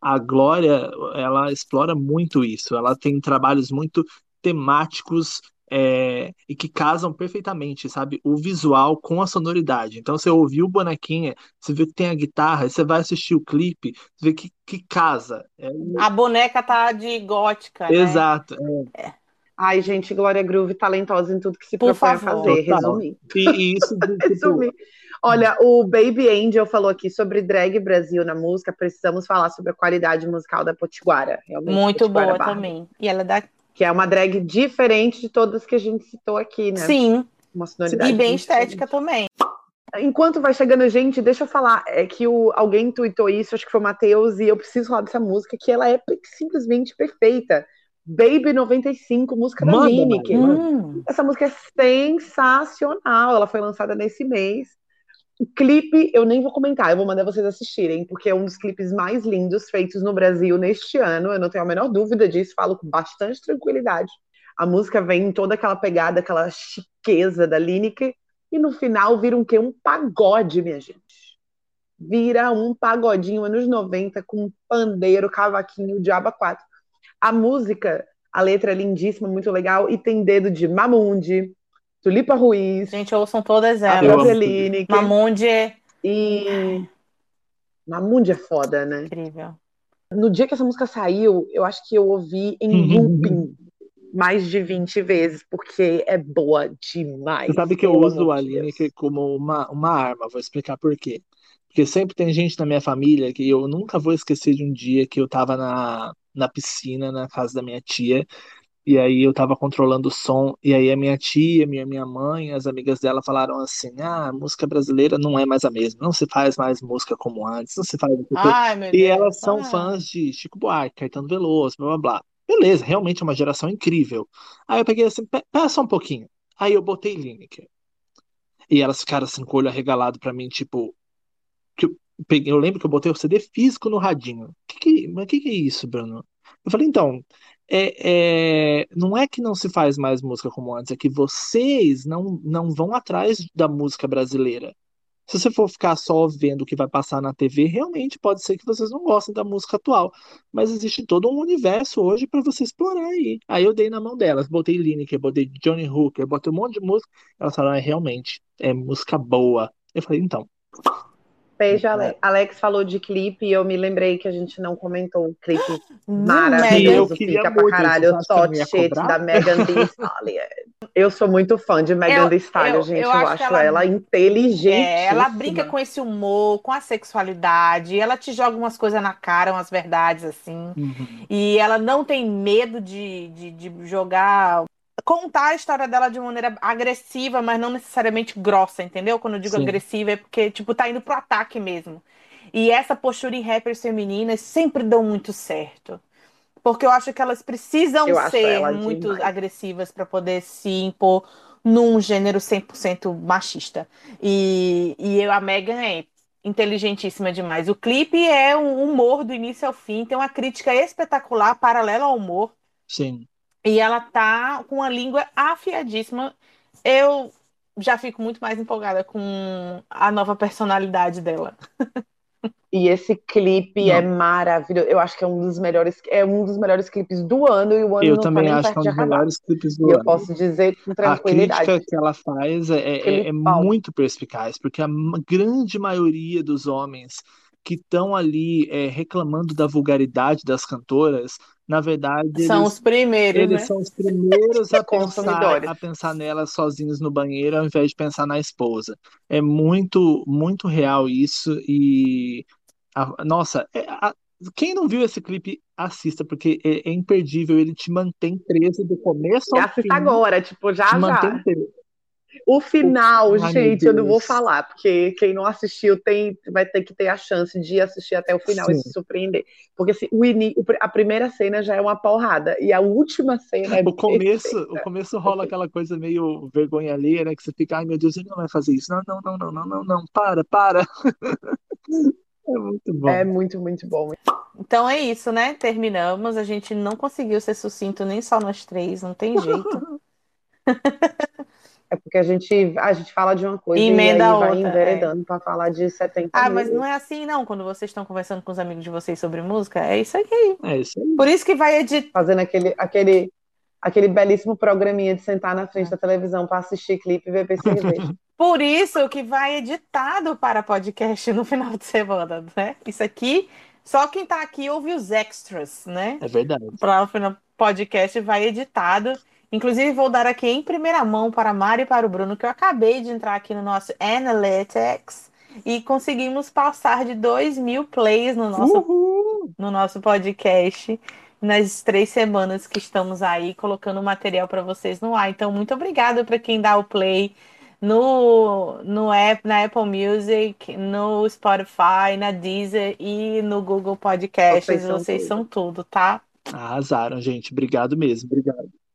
A Glória, ela explora muito isso. Ela tem trabalhos muito temáticos é, e que casam perfeitamente, sabe? O visual com a sonoridade. Então, você ouviu Bonequinha, você vê que tem a guitarra, você vai assistir o clipe, você vê que, que casa. É... A boneca tá de gótica, né? Exato. É. Ai, gente, Glória Groove talentosa em tudo que se Por propõe a fazer, resumindo. E, e isso, tipo... Olha, o Baby Angel falou aqui sobre drag Brasil na música. Precisamos falar sobre a qualidade musical da Potiguara. Realmente, Muito Potiguara boa Barra. também. E ela é da que é uma drag diferente de todas que a gente citou aqui, né? Sim. Uma sonoridade. E bem estética também. Enquanto vai chegando gente, deixa eu falar, é que o, alguém tweetou isso, acho que foi o Matheus, e eu preciso falar dessa música, que ela é simplesmente perfeita. Baby 95, música da Lineker. Hum. Essa música é sensacional, ela foi lançada nesse mês. O clipe eu nem vou comentar, eu vou mandar vocês assistirem, porque é um dos clipes mais lindos feitos no Brasil neste ano. Eu não tenho a menor dúvida disso, falo com bastante tranquilidade. A música vem em toda aquela pegada, aquela chiqueza da Lineker, e no final vira um quê? Um pagode, minha gente. Vira um pagodinho anos 90 com pandeiro, cavaquinho, diaba 4. A música, a letra é lindíssima, muito legal, e tem dedo de Mamundi, Tulipa Ruiz. Gente, ouçam todas elas. A Roseline. Mamundi. E... Mamundi é foda, né? Incrível. No dia que essa música saiu, eu acho que eu ouvi em looping mais de 20 vezes, porque é boa demais. Você sabe que eu uso a Lineker como uma, uma arma, vou explicar por quê. Porque sempre tem gente na minha família que eu nunca vou esquecer de um dia que eu tava na, na piscina, na casa da minha tia, e aí eu tava controlando o som, e aí a minha tia, minha, minha mãe, as amigas dela falaram assim: ah, a música brasileira não é mais a mesma, não se faz mais música como antes, não se faz. Ai, e elas são fãs de Chico Buarque, Caetano Veloso, blá blá blá. Beleza, realmente é uma geração incrível. Aí eu peguei assim, peça um pouquinho. Aí eu botei Lineker. E elas ficaram assim com o olho arregalado pra mim, tipo. Que eu, peguei, eu lembro que eu botei o CD físico no radinho. Que que, mas o que, que é isso, Bruno? Eu falei, então, é, é, não é que não se faz mais música como antes, é que vocês não, não vão atrás da música brasileira. Se você for ficar só vendo o que vai passar na TV, realmente pode ser que vocês não gostem da música atual. Mas existe todo um universo hoje para você explorar aí. Aí eu dei na mão delas, botei Lineker, botei Johnny Hooker, botei um monte de música. Elas falaram, é, realmente, é música boa. Eu falei, então, Beijo, Alex. Alex falou de clipe e eu me lembrei que a gente não comentou o clipe maravilhoso, fica pra caralho, o Tot Shit da Megan Thee Stallion. Eu sou muito fã de Megan Thee Stallion, gente. Eu, eu acho, ela, ela, inteligente. É, ela brinca com esse humor, com a sexualidade, ela te joga umas coisas na cara, umas verdades assim. Uhum. E ela não tem medo de, de, de jogar contar a história dela de maneira agressiva, mas não necessariamente grossa, entendeu? Quando eu digo Sim. agressiva é porque, tipo, tá indo pro ataque mesmo. E essa postura em rappers femininas sempre dão muito certo. Porque eu acho que elas precisam eu ser muito demais. agressivas para poder se impor num gênero 100% machista. E, e eu, a Megan é inteligentíssima demais. O clipe é um humor do início ao fim, tem uma crítica espetacular, paralela ao humor. Sim. E ela tá com a língua afiadíssima. Eu já fico muito mais empolgada com a nova personalidade dela. E esse clipe é Não. é maravilhoso. Eu acho que é um dos melhores, é um dos melhores clipes do ano e o ano eu tá também tá acho que é um dos melhores clipes do e ano. Eu posso dizer com tranquilidade. A crítica que ela faz é, é, é muito perspicaz, porque a grande maioria dos homens que estão ali é, reclamando da vulgaridade das cantoras, na verdade. São eles, os primeiros. Eles né? são os primeiros a pensar, a pensar nelas sozinhos no banheiro, ao invés de pensar na esposa. É muito, muito real isso. E. A, nossa, é, a, quem não viu esse clipe, assista, porque é, é, imperdível. Ele te mantém preso do começo ao assista fim. Assista agora, tipo, já já. O final, Ai, gente, eu não vou falar, porque quem não assistiu tem, vai ter que ter a chance de assistir até o final Sim. e se surpreender. Porque assim, o a primeira cena já é uma porrada, e a última cena é. O começo, o começo rola aquela coisa meio vergonha alheia, né? Que você fica, ai meu Deus, ele não vai fazer isso. Não, não, não, não, não, não, não, para, para. É muito bom. É muito, muito bom. Então é isso, né? Terminamos. A gente não conseguiu ser sucinto nem só nós três, não tem jeito. É porque a gente, a gente fala de uma coisa Emenda e aí outra, vai enveredando para falar de 70 Ah, mil. mas não é assim, não. Quando vocês estão conversando com os amigos de vocês sobre música, é isso aqui. É isso aí. Por isso que vai editar. Fazendo aquele, aquele, aquele belíssimo programinha de sentar na frente da televisão para assistir clipe e beber cerveja. Por isso que vai editado para podcast no final de semana, né? Isso aqui, só quem tá aqui ouve os extras, né? É verdade. Para o final podcast vai editado. Inclusive, vou dar aqui em primeira mão para a Mari e para o Bruno, que eu acabei de entrar aqui no nosso Analytics e conseguimos passar de 2 mil plays no nosso, Uhul! no nosso podcast nas três semanas que estamos aí colocando material para vocês no ar. Então, muito obrigada para quem dá o play no, no app, na Apple Music, no Spotify, na Deezer e no Google Podcasts. Vocês Vocês são são tudo, tá? Arrasaram, gente. Obrigado mesmo. Obrigado.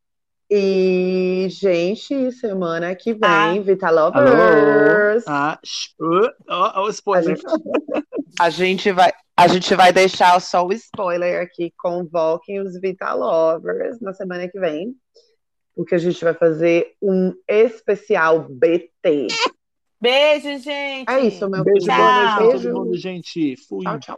E, gente, semana que vem, Ah. Vita Alô? Lovers. Ah, uh, ó, ó, o A spoiler. gente, a gente vai, a gente vai deixar só o spoiler aqui. Convoquem os Vita Lovers na semana que vem, porque a gente vai fazer um especial BT. Beijo, gente! É isso, meu Beijo, pra Beijo. todo mundo, gente. Fui. Tchau, tchau.